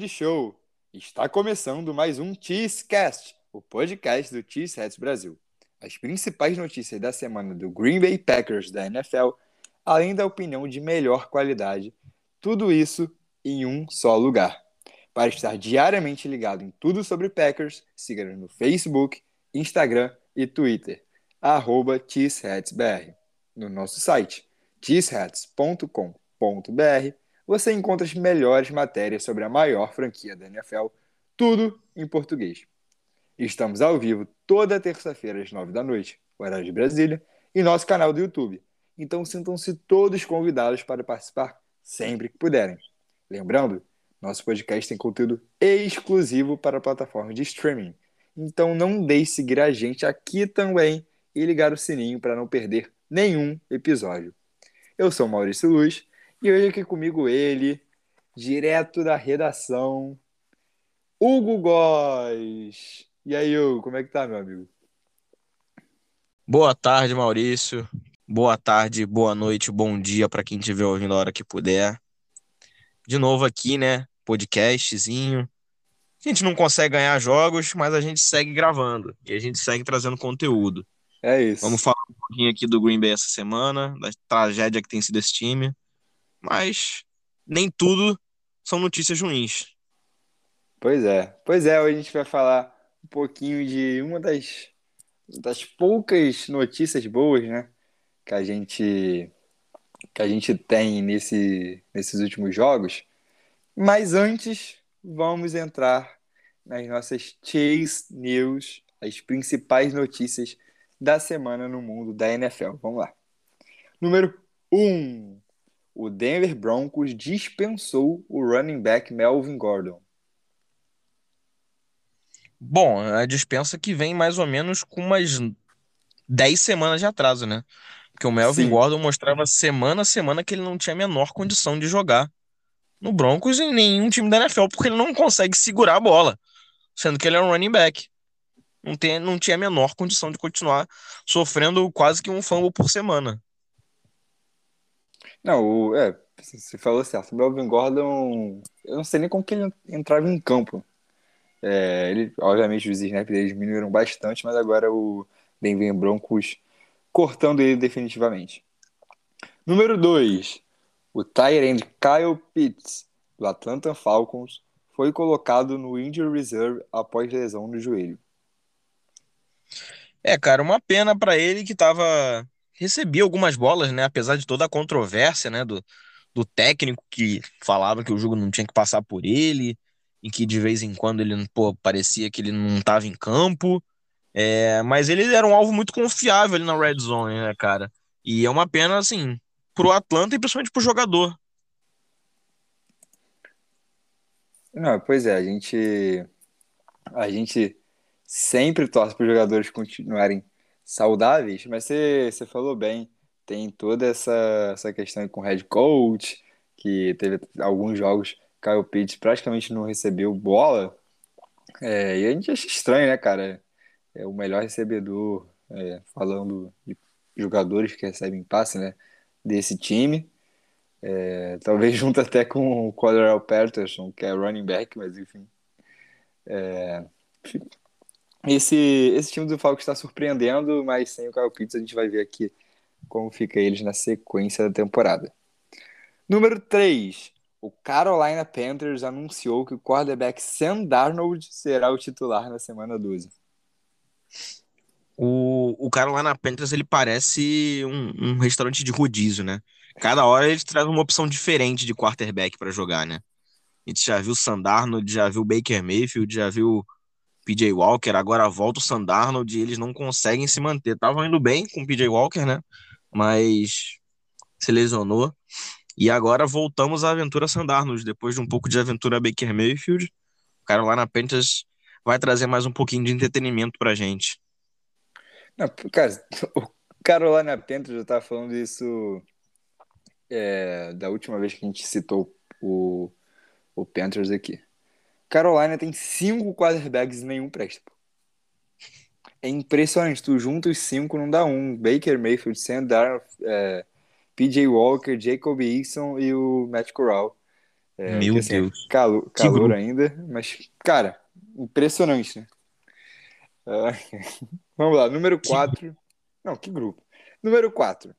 Grande show! Está começando mais um Cheesecast, o podcast do Cheeseheads Brasil. As principais notícias da semana do Green Bay Packers da NFL, além da opinião de melhor qualidade, tudo isso em um só lugar. Para estar diariamente ligado em tudo sobre Packers, siga-nos no Facebook, Instagram e Twitter, arroba. No nosso site, cheeseheads.com.br, você encontra as melhores matérias sobre a maior franquia da NFL, tudo em português. Estamos ao vivo toda terça-feira às nove da noite, horário de Brasília, em nosso canal do YouTube. Então sintam-se todos convidados para participar sempre que puderem. Lembrando, nosso podcast tem conteúdo exclusivo para a plataforma de streaming. Então não deixe de seguir a gente aqui também e ligar o sininho para não perder nenhum episódio. Eu sou Maurício Luz e hoje aqui comigo ele, direto da redação, Hugo Góes. E aí, Hugo, como é que tá, meu amigo? Boa tarde, Maurício. Boa tarde, boa noite, bom dia para quem estiver ouvindo a hora que puder. De novo aqui, né? Podcastzinho. A gente não consegue ganhar jogos, mas a gente segue gravando e a gente segue trazendo conteúdo. É isso. Vamos falar um pouquinho aqui do Green Bay essa semana, da tragédia que tem sido esse time. Mas nem tudo são notícias ruins. Pois é. Pois é, hoje a gente vai falar um pouquinho de uma das, das poucas notícias boas, né? Que a gente, que a gente tem nesse, nesses últimos jogos. Mas antes, vamos entrar nas nossas Chase News, as principais notícias da semana no mundo da NFL. Vamos lá. Número 1. Um, o Denver Broncos dispensou o running back Melvin Gordon. Bom, a dispensa que vem mais ou menos com umas 10 semanas de atraso, né? Porque o Melvin Sim. Gordon mostrava semana a semana que ele não tinha a menor condição de jogar no Broncos em nenhum time da NFL, porque ele não consegue segurar a bola, sendo que ele é um running back. Não, tem, não tinha a menor condição de continuar sofrendo quase que um fumble por semana. Não, o, é, você falou certo. O Melvin Gordon, eu não sei nem como que ele entrava em campo. É, ele, obviamente, os snaps dele diminuíram bastante, mas agora o Denver Broncos cortando ele definitivamente. Número 2. O Tyrant Kyle Pitts, do Atlanta Falcons, foi colocado no Injury Reserve após lesão no joelho. É, cara, uma pena para ele que tava recebia algumas bolas, né, apesar de toda a controvérsia, né, do, do técnico que falava que o jogo não tinha que passar por ele, e que de vez em quando ele, pô, parecia que ele não estava em campo, é, mas ele era um alvo muito confiável ali na red zone, né, cara? E é uma pena, assim, pro Atlanta e principalmente pro jogador. Não, pois é, a gente a gente sempre torce para os jogadores continuarem saudáveis, mas você, você falou bem, tem toda essa, essa questão com o head coach, que teve alguns jogos, Kyle Pitts praticamente não recebeu bola, é, e a gente acha estranho, né, cara? É o melhor recebedor, é, falando de jogadores que recebem passe, né, desse time. É, talvez junto até com o Cordell Patterson, que é running back, mas enfim. É, esse, esse time do Falcons está surpreendendo, mas sem o Kyle Pitts a gente vai ver aqui como fica eles na sequência da temporada. Número 3. O Carolina Panthers anunciou que o quarterback Sam Darnold será o titular na semana 12. O, o Carolina Panthers ele parece um, um restaurante de rodízio, né? Cada hora eles trazem uma opção diferente de quarterback para jogar, né? A gente já viu o Sam Darnold, já viu o Baker Mayfield, já viu PJ Walker, agora volta o Sandarnold e eles não conseguem se manter. Estavam indo bem com o PJ Walker, né? Mas se lesionou. E agora voltamos à aventura Sandarnold, depois de um pouco de aventura Baker Mayfield. O cara lá na Panthers vai trazer mais um pouquinho de entretenimento pra gente. Não, cara, o Carolina Panthers já tava falando isso é, da última vez que a gente citou o, o Panthers aqui. Carolina tem cinco quarterbacks e nenhum presta. É impressionante. Tu junta os cinco, não dá um. Baker Mayfield, Sam Darnold, é, PJ Walker, Jacob Eason e o Matt Corral. É, Meu assim, Deus. calo- calor ainda, mas, cara, impressionante, né? Ah, vamos lá, número Que 4. Não, que grupo. Número 4.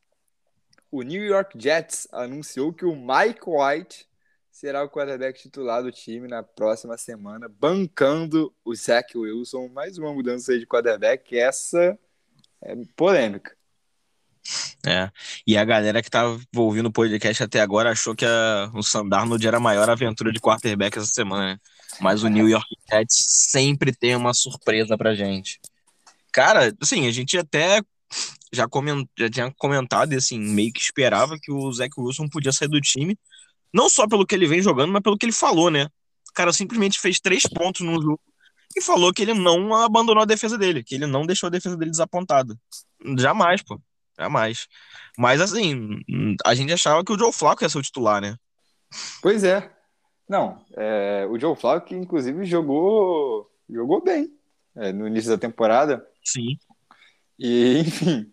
O New York Jets anunciou que o Mike White será o quarterback titular do time na próxima semana, bancando o Zach Wilson. Mais uma mudança de quarterback. Essa é polêmica. É. E a galera que tava ouvindo o podcast até agora achou que a- o Sandarnold era a maior aventura de quarterback essa semana, né? Mas o New York Jets sempre tem uma surpresa pra gente. Cara, assim, a gente até já, coment... já tinha comentado assim, meio que esperava que o Zach Wilson podia sair do time, não só pelo que ele vem jogando, mas pelo que ele falou, né? O cara simplesmente fez três pontos no jogo e falou que ele não abandonou a defesa dele, que ele não deixou a defesa dele desapontada. Jamais, pô. Jamais. Mas assim, a gente achava que o Joe Flacco ia ser o titular, né? Pois é. Não, é, o Joe Flacco, inclusive, jogou, jogou bem é, no início da temporada. Sim. E, enfim,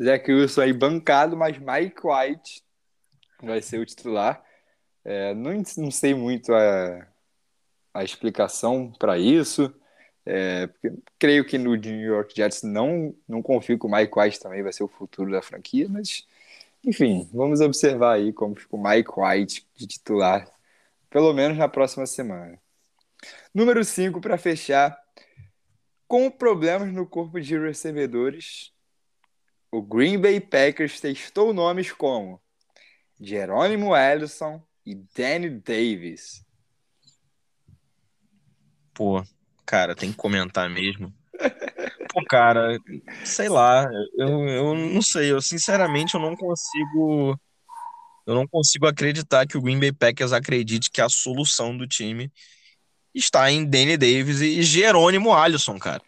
Zach Wilson aí bancado, mas Mike White vai ser o titular. É, não, não sei muito a, a explicação para isso. É, creio que no New York Jets não, não confio que o Mike White também vai ser o futuro da franquia, mas enfim, vamos observar aí como fica o Mike White de titular, pelo menos na próxima semana. Número 5 para fechar. Com problemas no corpo de recebedores, o Green Bay Packers testou nomes como Jerônimo Ellison e Danny Davis. Pô, cara, tem que comentar mesmo. Pô, cara, sei lá, eu, eu não sei, eu sinceramente eu não consigo eu não consigo acreditar que o Green Bay Packers acredite que a solução do time está em Danny Davis e Jerônimo Alisson, cara.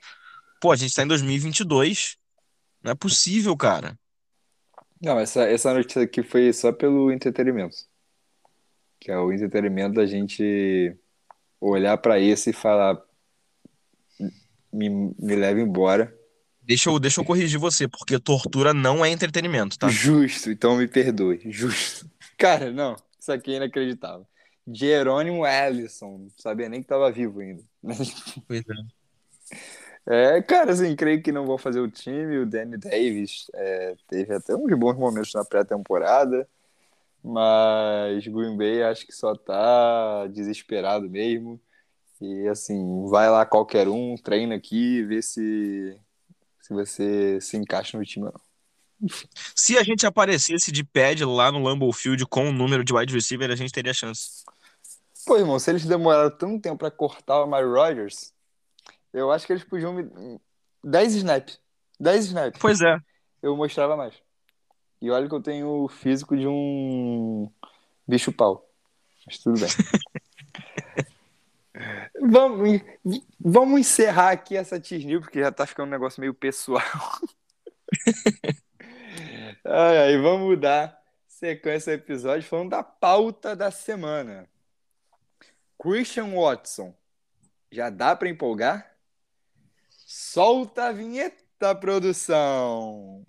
Pô, a gente tá em 2022. Não é possível, cara. Não, essa, essa notícia aqui foi só pelo entretenimento. Que é o entretenimento da gente olhar para isso e falar: me, me leva embora. Deixa eu, deixa eu corrigir você, porque tortura não é entretenimento, tá? Justo, então me perdoe. Justo. Cara, não, isso aqui é inacreditável. Jerônimo Ellison, não sabia nem que tava vivo ainda. Pois é. É, cara, assim, creio que não vou fazer o time. O Danny Davis é, teve até uns bons momentos na pré-temporada, mas Green Bay acho que só tá desesperado mesmo. E assim, vai lá qualquer um, treina aqui, vê se, se você se encaixa no time ou não. Se a gente aparecesse de pad lá no Lambeau Field com o número de wide receiver, a gente teria chance. Pô, irmão, se eles demoraram tanto tempo pra cortar o Amari Rodgers, eu acho que eles podiam me. 10 snaps. 10 snaps. Pois é. Eu mostrava mais. E olha que eu tenho o físico de um bicho pau. Mas tudo bem. vamos, vamos encerrar aqui essa Tisnil, porque já tá ficando um negócio meio pessoal. ai, ai, vamos dar sequência ao episódio falando da pauta da semana. Christian Watson. Já dá para empolgar? Solta a vinheta, produção!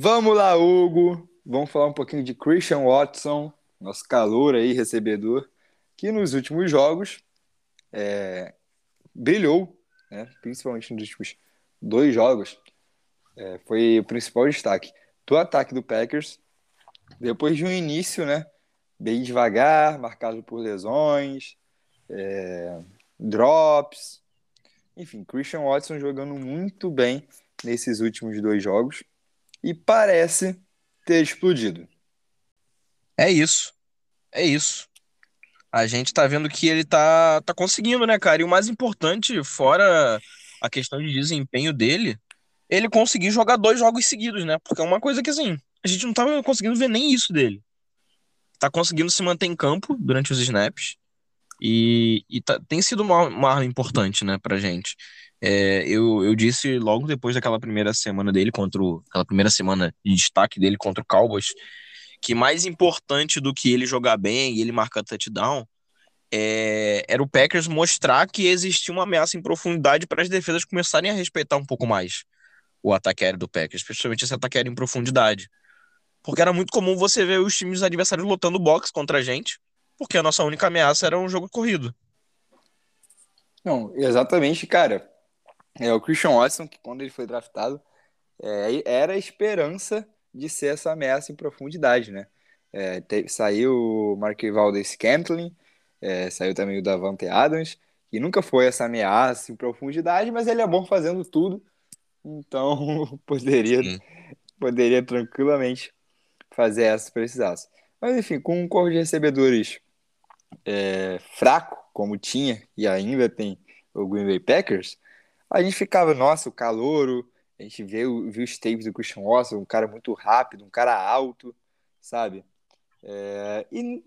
Vamos lá, Hugo. Vamos falar um pouquinho de Christian Watson, nosso calor aí, recebedor, que nos últimos jogos é, brilhou, né? principalmente nos últimos dois jogos. É, foi o principal destaque do ataque do Packers. Depois de um início, né? Bem devagar, marcado por lesões, é, drops. Enfim, Christian Watson jogando muito bem nesses últimos dois jogos e parece ter explodido. É isso. É isso. A gente tá vendo que ele tá, tá conseguindo, né, cara? E o mais importante, fora a questão de desempenho dele, ele conseguir jogar dois jogos seguidos, né? Porque é uma coisa que, assim, a gente não tava conseguindo ver nem isso dele. Tá conseguindo se manter em campo durante os snaps e, e tá- tem sido uma, uma arma importante, né, pra gente. É, eu, eu disse logo depois daquela primeira semana dele contra o, aquela primeira semana de destaque dele contra o Cowboys, que mais importante do que ele jogar bem e ele marcar touchdown é, era o Packers mostrar que existia uma ameaça em profundidade para as defesas começarem a respeitar um pouco mais o ataque aéreo do Packers, principalmente esse ataque aéreo em profundidade. Porque era muito comum você ver os times adversários lotando box contra a gente, porque a nossa única ameaça era um jogo corrido. Não, exatamente, cara. É o Christian Watson, que quando ele foi draftado, é, era a esperança de ser essa ameaça em profundidade, né? É, te- saiu o Mark Valdez Scantling, é, saiu também o Davante Adams, que nunca foi essa ameaça em profundidade, mas ele é bom fazendo tudo, então poderia, Sim. poderia tranquilamente fazer essa se precisasse. Mas enfim, com um corpo de recebedores é, fraco, como tinha e ainda tem o Green Bay Packers, a gente ficava, nossa, o calouro, a gente viu, viu os tapes do Christian Watson, um cara muito rápido, um cara alto, sabe? É, e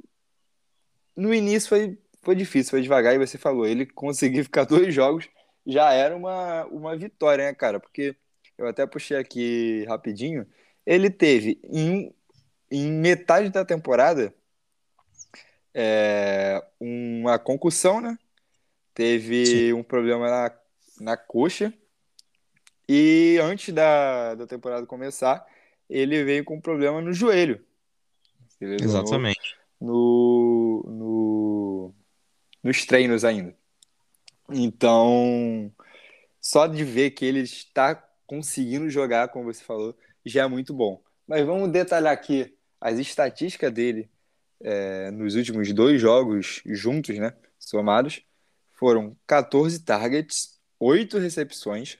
no início foi, foi difícil, foi devagar, e você falou, ele conseguir ficar dois jogos já era uma, uma vitória, né, cara? Porque eu até puxei aqui rapidinho, ele teve em, em metade da temporada é, uma concussão, né? Teve um problema na, na coxa. E antes da, da temporada começar, ele veio com um problema no joelho. Ele Exatamente. no, no, nos treinos ainda. Então, só de ver que ele está conseguindo jogar, como você falou, já é muito bom. Mas vamos detalhar aqui as estatísticas dele é, nos últimos dois jogos juntos, né? Somados, foram 14 targets, 8 recepções,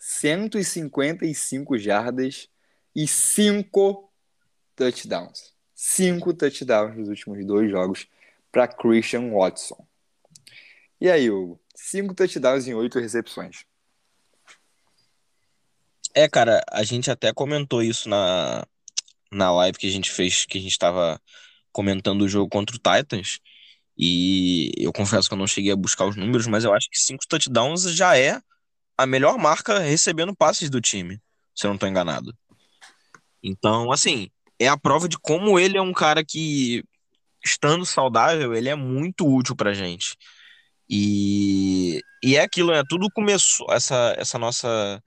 155 jardas e 5 touchdowns. 5 touchdowns nos últimos dois jogos para Christian Watson. E aí, Hugo? 5 touchdowns em 8 recepções. É, cara, a gente até comentou isso na, na live que a gente fez, que a gente tava comentando o jogo contra o Titans. E eu confesso que eu não cheguei a buscar os números, mas eu acho que cinco touchdowns já é a melhor marca recebendo passes do time, se eu não tô enganado. Então, assim, é a prova de como ele é um cara que, estando saudável, ele é muito útil pra gente. E, e é aquilo, né? Tudo começou, essa, essa nossa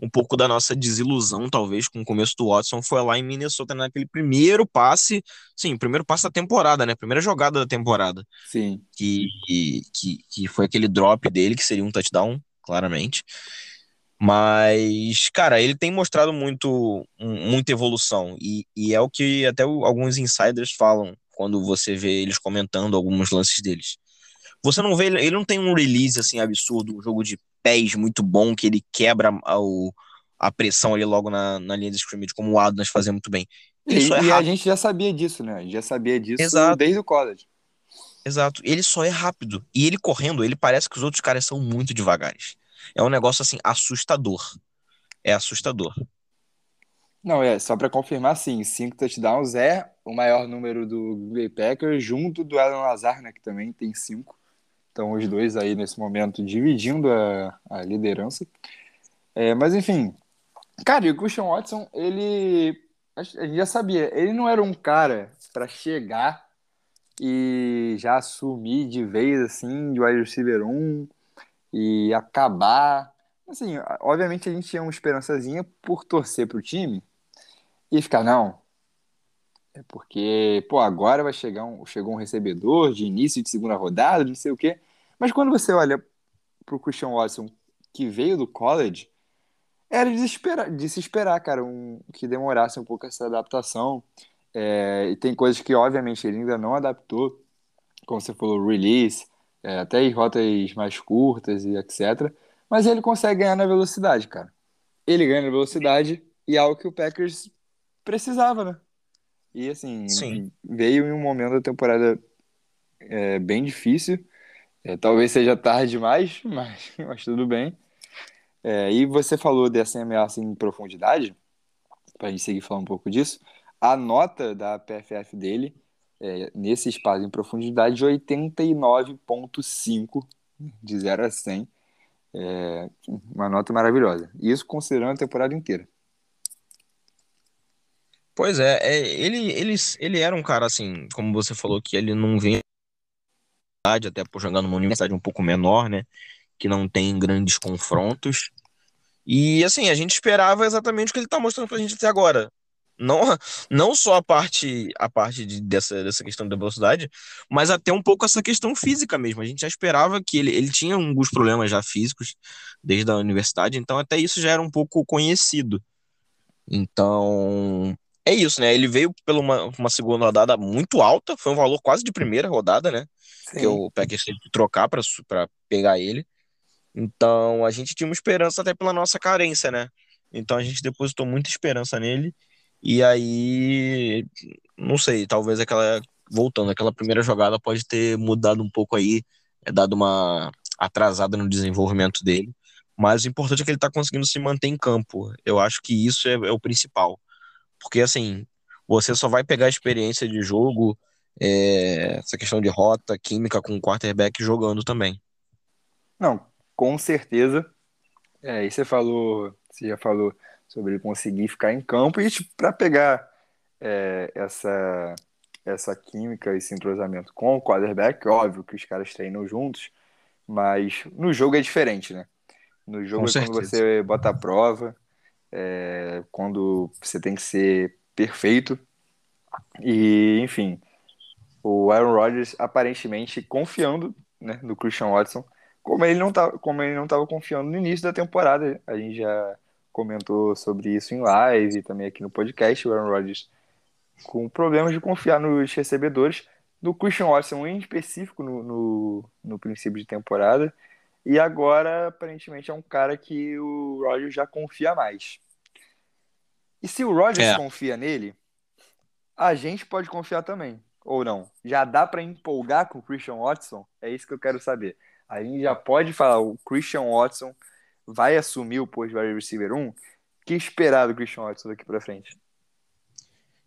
um pouco da nossa desilusão, talvez, com o começo do Watson, foi lá em Minnesota naquele primeiro passe, sim, primeiro passe da temporada, né? Primeira jogada da temporada, Sim. que, que, que foi aquele drop dele, que seria um touchdown, claramente. Mas, cara, ele tem mostrado muito, muita evolução, e, e é o que até alguns insiders falam quando você vê eles comentando alguns lances deles. Você não vê, ele ele não tem um release assim absurdo, um jogo de pés muito bom que ele quebra a, o- a pressão ali logo na, na linha de scrimmage, como o Adams fazia muito bem. Ele E, é e a gente já sabia disso, né? A gente já sabia disso Exato. desde o college. Exato. Ele só é rápido. E ele correndo, ele parece que os outros caras são muito devagares. É um negócio assim assustador. É assustador. Não, é, só para confirmar, sim, cinco touchdowns é o maior número do Green Bay Packers, junto do Alan Lazar, né, que também tem cinco. Então, os dois aí nesse momento dividindo a, a liderança. É, mas, enfim, cara, e o Christian Watson, ele. A gente já sabia, ele não era um cara para chegar e já assumir de vez, assim, de wide receiver 1 e acabar. Assim, obviamente a gente tinha uma esperançazinha por torcer pro time e ficar, não. É porque, pô, agora vai chegar um, chegou um recebedor de início de segunda rodada, não sei o quê. Mas quando você olha pro Christian Watson, que veio do college, era de, espera- de se esperar, cara, um, que demorasse um pouco essa adaptação. É, e tem coisas que, obviamente, ele ainda não adaptou, como você falou, release, é, até em rotas mais curtas e etc. Mas ele consegue ganhar na velocidade, cara. Ele ganha na velocidade e é algo que o Packers precisava, né? E assim, Sim. veio em um momento da temporada é, bem difícil. É, talvez seja tarde demais, mas, mas tudo bem. É, e você falou dessa ameaça em profundidade, para a gente seguir falando um pouco disso. A nota da PFF dele, é, nesse espaço em profundidade, de 89,5 de 0 a 100. É, uma nota maravilhosa. Isso considerando a temporada inteira. Pois é, é, ele, ele, ele era um cara assim, como você falou, que ele não vinha até por jogar numa universidade um pouco menor, né? Que não tem grandes confrontos. E assim, a gente esperava exatamente o que ele tá mostrando pra gente até agora. Não, não só a parte a parte de, dessa, dessa questão da velocidade, mas até um pouco essa questão física mesmo. A gente já esperava que ele, ele tinha alguns problemas já físicos desde a universidade, então até isso já era um pouco conhecido. Então, é isso, né? Ele veio pela uma, uma segunda rodada muito alta, foi um valor quase de primeira rodada, né? Que o Packers teve que trocar para pegar ele. Então, a gente tinha uma esperança até pela nossa carência, né? Então, a gente depositou muita esperança nele. E aí, não sei, talvez aquela. Voltando, aquela primeira jogada pode ter mudado um pouco aí, é, dado uma atrasada no desenvolvimento dele. Mas o importante é que ele está conseguindo se manter em campo. Eu acho que isso é, é, o principal. Porque, assim, você só vai pegar a experiência de jogo, é, essa questão de rota, química com o quarterback jogando também. Não, com certeza. É, e você falou, você já falou sobre ele conseguir ficar em campo e tipo, para pegar é, essa essa química, esse entrosamento com o quarterback, óbvio que os caras treinam juntos, mas no jogo é diferente, né? No jogo é quando você bota a prova, é, quando você tem que ser perfeito. E, enfim, o Aaron Rodgers aparentemente confiando né, no Christian Watson, como ele não tá, como ele não estava confiando no início da temporada. A gente já comentou sobre isso em live e também aqui no podcast. O Aaron Rodgers com problemas de confiar nos recebedores, do Christian Watson em específico no, no, no princípio de temporada. E agora, aparentemente, é um cara que o Rodgers já confia mais. E se o Rodgers é. confia nele, a gente pode confiar também, ou não? Já dá para empolgar com o Christian Watson? É isso que eu quero saber. A gente já pode falar, o Christian Watson vai assumir o posto de wide receiver 1? que esperar do Christian Watson daqui para frente?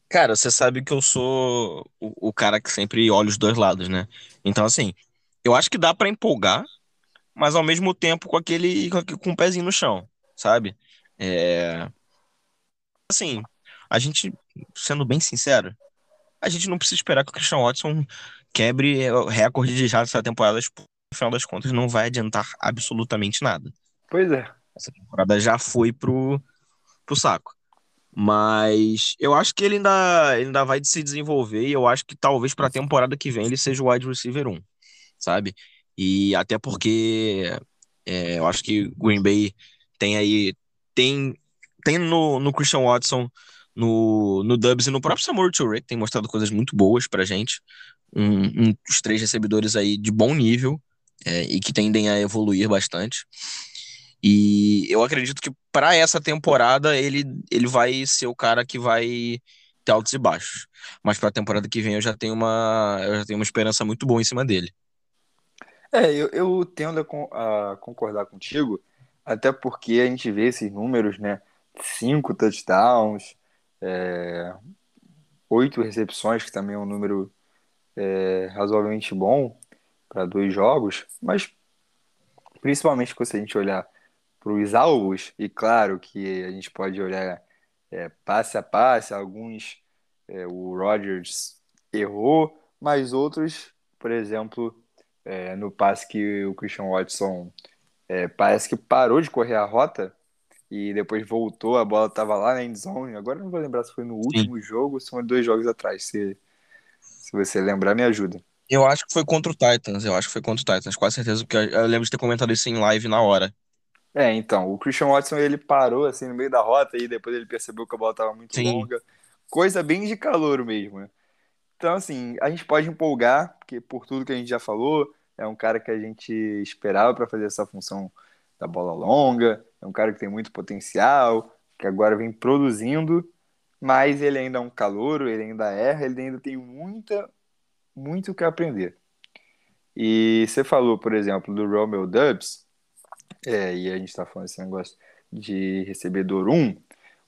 Cara, você sabe que eu sou o, o, cara que sempre olha os dois lados, né? Então, assim, eu acho que dá para empolgar, mas ao mesmo tempo com aquele com, um pezinho no chão, sabe? É... Assim, a gente, sendo bem sincero, a gente não precisa esperar que o Christian Watson quebre o recorde de jardas essa temporada, tipo, no final das contas não vai adiantar absolutamente nada. Pois é. Essa temporada já foi pro, pro saco. Mas eu acho que ele ainda, ele ainda vai se desenvolver e eu acho que talvez para a temporada que vem ele seja o wide receiver 1, sabe? E até porque é, eu acho que Green Bay tem aí. Tem, tem no, no Christian Watson, no, no Dubs e no próprio Samuel Turek, tem mostrado coisas muito boas pra gente. Um, um, os três recebedores aí de bom nível é, e que tendem a evoluir bastante. E eu acredito que para essa temporada ele, ele vai ser o cara que vai ter altos e baixos. Mas para a temporada que vem eu já tenho uma eu já tenho uma esperança muito boa em cima dele. É, eu, eu tendo a, a concordar contigo, até porque a gente vê esses números, né? Cinco touchdowns, é, oito recepções, que também é um número é, razoavelmente bom para dois jogos, mas principalmente se a gente olhar para os alvos, e claro que a gente pode olhar é, passe a passe, alguns é, o Rodgers errou, mas outros, por exemplo, é, no passe que o Christian Watson é, parece que parou de correr a rota e depois voltou, a bola estava lá na endzone. Agora não vou lembrar se foi no último Sim. jogo ou se foi dois jogos atrás. Se, se você lembrar, me ajuda. Eu acho que foi contra o Titans, eu acho que foi contra o Titans, quase certeza, porque eu lembro de ter comentado isso em live na hora. É, então, o Christian Watson ele parou assim no meio da rota e depois ele percebeu que a bola estava muito Sim. longa. Coisa bem de calor mesmo, né? Então, assim, a gente pode empolgar, porque por tudo que a gente já falou, é um cara que a gente esperava para fazer essa função da bola longa, é um cara que tem muito potencial, que agora vem produzindo, mas ele ainda é um calouro, ele ainda erra, ele ainda tem muita, muito o que aprender. E você falou, por exemplo, do Romeo Dubs, é, e a gente está falando esse negócio de recebedor 1,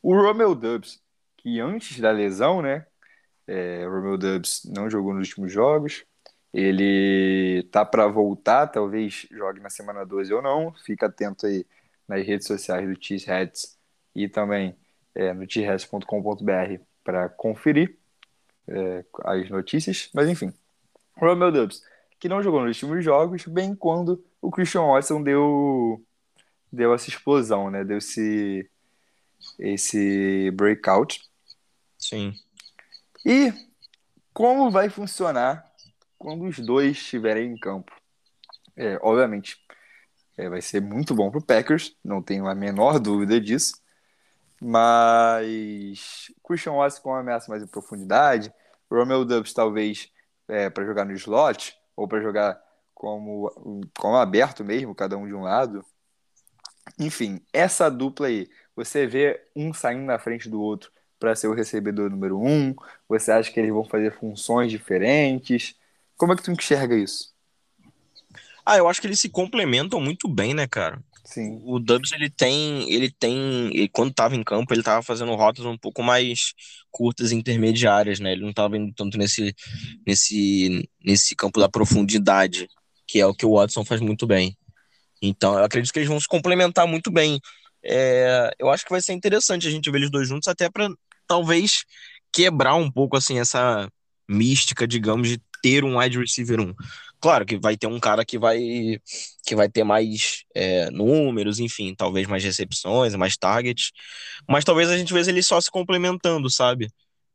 o Romeo Dubs, que antes da lesão, né, é, o Romeo Dubs não jogou nos últimos jogos, ele tá para voltar, talvez jogue na semana 12 ou não. Fica atento aí nas redes sociais do Cheeseheads e também é, no cheeseheads.com.br para conferir é, as notícias. Mas enfim, Romeo Dubs, que não jogou nos últimos jogos, bem quando o Christian Watson deu, deu essa explosão, né? Deu esse, esse breakout. Sim. E como vai funcionar quando os dois estiverem em campo? É, obviamente, é, vai ser muito bom para o Packers, não tenho a menor dúvida disso. Mas Christian Watson com uma ameaça mais em profundidade, Romeo Dubs talvez é, para jogar no slot ou para jogar como, como aberto mesmo, cada um de um lado. Enfim, essa dupla aí, você vê um saindo na frente do outro para ser o recebedor número um? Você acha que eles vão fazer funções diferentes? Como é que tu enxerga isso? Ah, eu acho que eles se complementam muito bem, né, cara? Sim. O Dubs ele tem, ele tem, e quando estava em campo, ele estava fazendo rotas um pouco mais curtas e intermediárias, né? Ele não estava indo tanto nesse, nesse, nesse campo da profundidade, que é o que o Watson faz muito bem. Então, eu acredito que eles vão se complementar muito bem. É, eu acho que vai ser interessante a gente ver eles dois juntos, até para talvez quebrar um pouco assim essa mística, digamos, de ter um wide receiver 1. Claro que vai ter um cara que vai que vai ter mais é, números, enfim, talvez mais recepções, mais targets, mas talvez a gente veja ele só se complementando, sabe?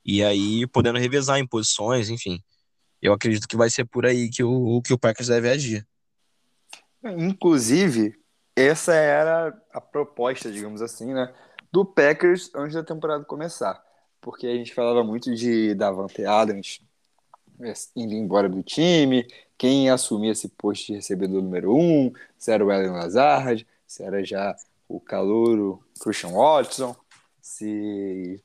E aí podendo revezar em posições, enfim. Eu acredito que vai ser por aí que o, que o Packers deve agir. Inclusive, essa era a proposta, digamos assim, né, do Packers antes da temporada começar. Porque a gente falava muito de Davante Adams é, indo embora do time, quem assumia esse posto de recebedor número um, se era o Ellen Lazard, se era já o calouro Christian Watson, se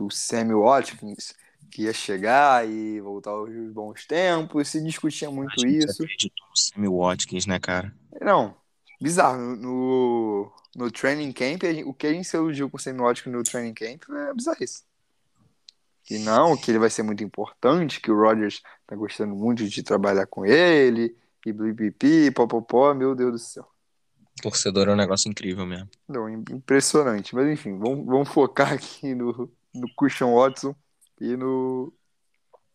o Sammy Watkins que ia chegar e voltar aos bons tempos, se discutia muito isso. no Sammy Watkins, né, cara? Não, bizarro. No, no training camp, o que a gente se iludiu com o Watkins no training camp é bizarrice que não, que ele vai ser muito importante, que o Rodgers tá gostando muito de trabalhar com ele, e blipipi, popopó, meu Deus do céu. Torcedor é um negócio incrível mesmo. Não, impressionante. Mas enfim, vamos, vamos focar aqui no, no Christian Watson e no,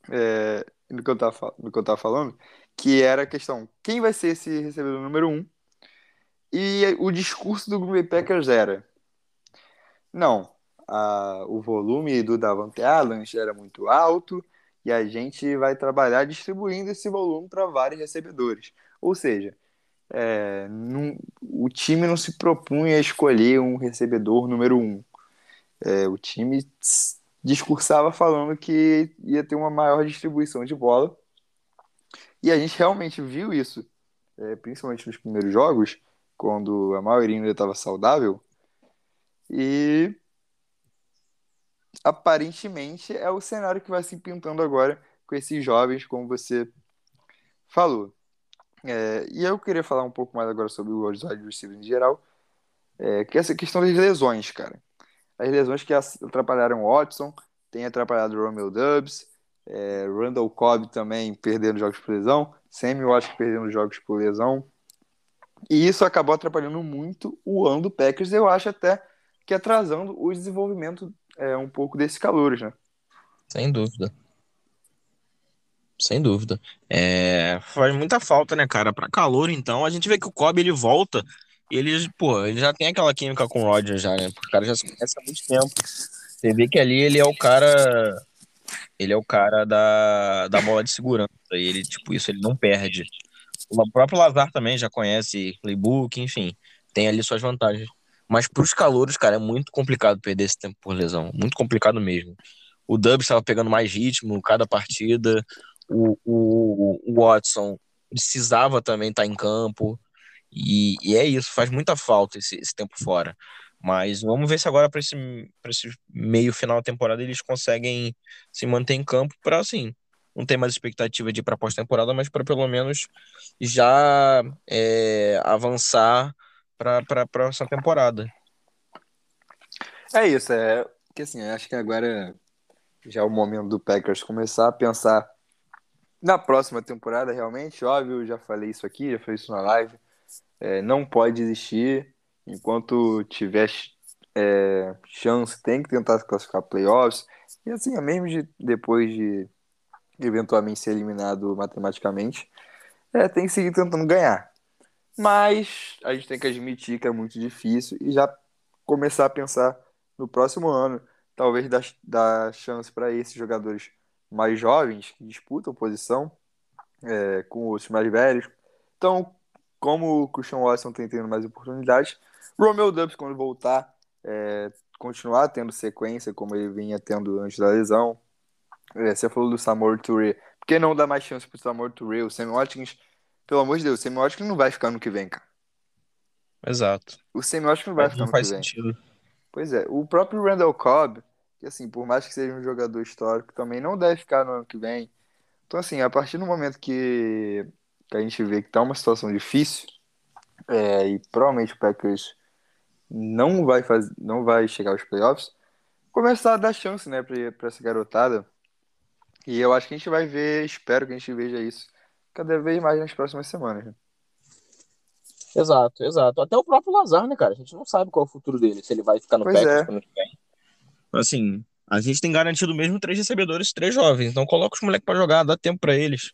é, no, que eu tava, no que eu tava falando, que era a questão, quem vai ser esse recebedor número um? E o discurso do Green Bay Packers era, não, a, o volume do Davante Adams era muito alto e a gente vai trabalhar distribuindo esse volume para vários recebedores. Ou seja, é, o time não se propunha a escolher um recebedor número um. É, o time discursava falando que ia ter uma maior distribuição de bola. E a gente realmente viu isso, é, principalmente nos primeiros jogos, quando a maioria ainda estava saudável. E aparentemente é o cenário que vai se pintando agora com esses jovens, como você falou. É, e eu queria falar um pouco mais agora sobre os wide receivers em geral, é, que é essa questão das lesões, cara. As lesões que atrapalharam o Watson, tem atrapalhado o Romeo Dubs, é, Randall Cobb também perdendo jogos por lesão, Sammy Watkins perdendo jogos por lesão. E isso acabou atrapalhando muito o ano do Packers, eu acho até que atrasando o desenvolvimento é, um pouco desses calores, né? Sem dúvida. Sem dúvida. É, faz muita falta, né, cara? Para calor, então, a gente vê que o Kobe ele volta ele, pô, ele já tem aquela química com o Roger já, né? Porque o cara já se conhece há muito tempo. Você vê que ali ele é o cara. Ele é o cara da, da bola de segurança. Ele, tipo, isso ele não perde. O próprio Lazar também já conhece playbook, enfim, tem ali suas vantagens. Mas para os calouros, cara, é muito complicado perder esse tempo por lesão. Muito complicado mesmo. O Dubs estava pegando mais ritmo cada partida. O, o, o Watson precisava também estar tá em campo. E, e, é isso, faz muita falta esse, esse tempo fora. Mas vamos ver se agora, para esse, esse meio final da temporada, eles conseguem se manter em campo para, assim, não ter mais expectativa de ir para pós-temporada, mas para pelo menos já é, avançar para a próxima temporada. É isso, é que assim, acho que agora já é o momento do Packers começar a pensar na próxima temporada, realmente, óbvio, já falei isso aqui, já falei isso na live, é, não pode existir, enquanto tiver é, chance, tem que tentar classificar playoffs, e assim, é mesmo de, depois de eventualmente ser eliminado matematicamente, É, tem que seguir tentando ganhar. Mas a gente tem que admitir que é muito difícil e já começar a pensar no próximo ano, talvez dar, dar chance para esses jogadores mais jovens que disputam posição é, com os mais velhos. Então, como o Christian Watson tem tendo mais oportunidades, Romeo Dubs, quando voltar, é, continuar tendo sequência como ele vinha tendo antes da lesão. É, você falou do Samor Touré. Por que não dar mais chance pro Samor Touré? O Sammy Watkins, pelo amor de Deus, o Sammy Watkins não vai ficar no que vem, cara. Exato. O Sammy Watkins não vai ficar Não no faz que vem. sentido. Pois é, o próprio Randall Cobb, que assim, por mais que seja um jogador histórico, também não deve ficar no ano que vem. Então, assim, a partir do momento que, que a gente vê que tá uma situação difícil, é, e provavelmente o Packers não vai fazer, não vai chegar aos playoffs, começar a dar chance, né, pra, pra essa garotada. E eu acho que a gente vai ver, espero que a gente veja isso cada vez mais nas próximas semanas. né? Exato, exato. Até o próprio Lazar, né, cara? A gente não sabe qual é o futuro dele, se ele vai ficar no Pois Packers é. que vem. Assim, a gente tem garantido mesmo três recebedores, três jovens. Então coloca os moleques pra jogar, dá tempo pra eles.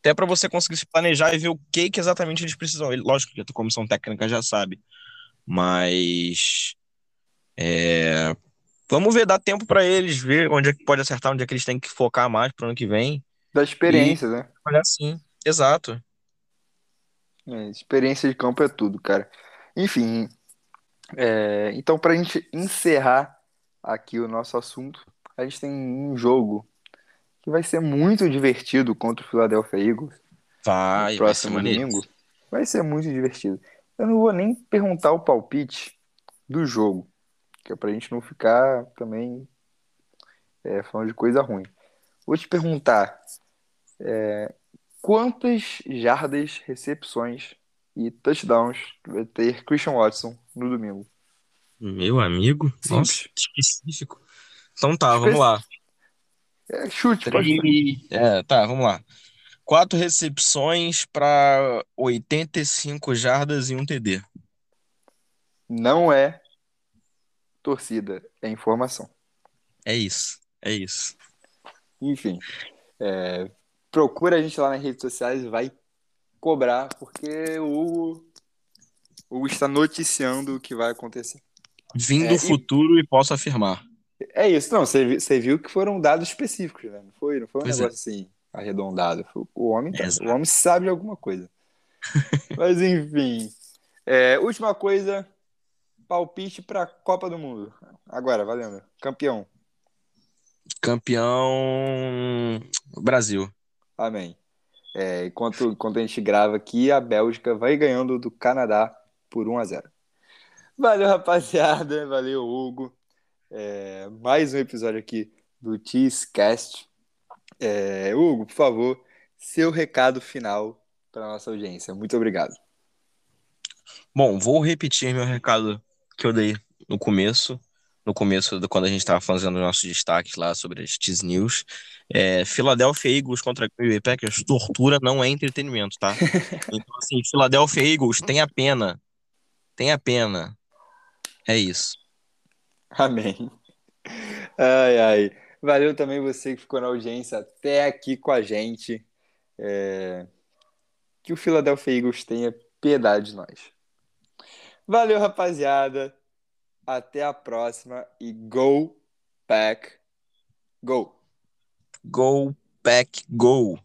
Até pra você conseguir se planejar e ver o que, que exatamente eles precisam. Ele- Lógico que a tua comissão técnica já sabe. Mas. é, Vamos ver, dá tempo pra eles, ver onde é que pode acertar, onde é que eles têm que focar mais pro ano que vem. Da experiência, né? Olha assim. Exato. É, experiência de campo é tudo, cara. Enfim, é, então para a gente encerrar aqui o nosso assunto, a gente tem um jogo que vai ser muito divertido contra o Philadelphia Eagles Vai, no vai próximo maneiro. domingo. Vai ser muito divertido. Eu não vou nem perguntar o palpite do jogo, que é pra gente não ficar também é, falando de coisa ruim. Vou te perguntar é, quantas jardas, recepções e touchdowns vai ter Christian Watson no domingo? Meu amigo, nossa, Simples. específico. Então tá, vamos lá. É, chute, pode. É, tá, vamos lá. Quatro recepções para 85 jardas e um TD. Não é torcida, é informação. É isso, é isso. Enfim, é, procura a gente lá nas redes sociais e vai cobrar, porque o Hugo, o Hugo está noticiando o que vai acontecer. Vim É, do e- futuro e posso afirmar. É isso, não, você, você viu que foram dados específicos, né? Não foi, não foi um Pois é. negócio assim, arredondado. O homem, tá- o homem sabe de alguma coisa. Mas enfim, é, última coisa, palpite para Copa do Mundo. Agora, valendo. Campeão. Campeão Brasil. Amém. É, enquanto, enquanto a gente grava aqui, a Bélgica vai ganhando do Canadá por 1 a 0. Valeu, rapaziada. Valeu, Hugo. É, mais um episódio aqui do Cheesecast. É, Hugo, por favor, seu recado final para nossa audiência. Muito obrigado. Bom, vou repetir meu recado que eu dei no começo, no começo do, quando a gente estava fazendo nossos destaques lá sobre as Cheese News. É, Philadelphia Eagles contra Green Bay Packers, tortura não é entretenimento, tá? Então, assim, Philadelphia Eagles, tenha pena. Tenha pena. É isso. Amém. Ai, ai. Valeu também você que ficou na audiência até aqui com a gente. É, Que o Philadelphia Eagles tenha piedade de nós. Valeu, rapaziada. Até a próxima e go pack go. Go, pack, go.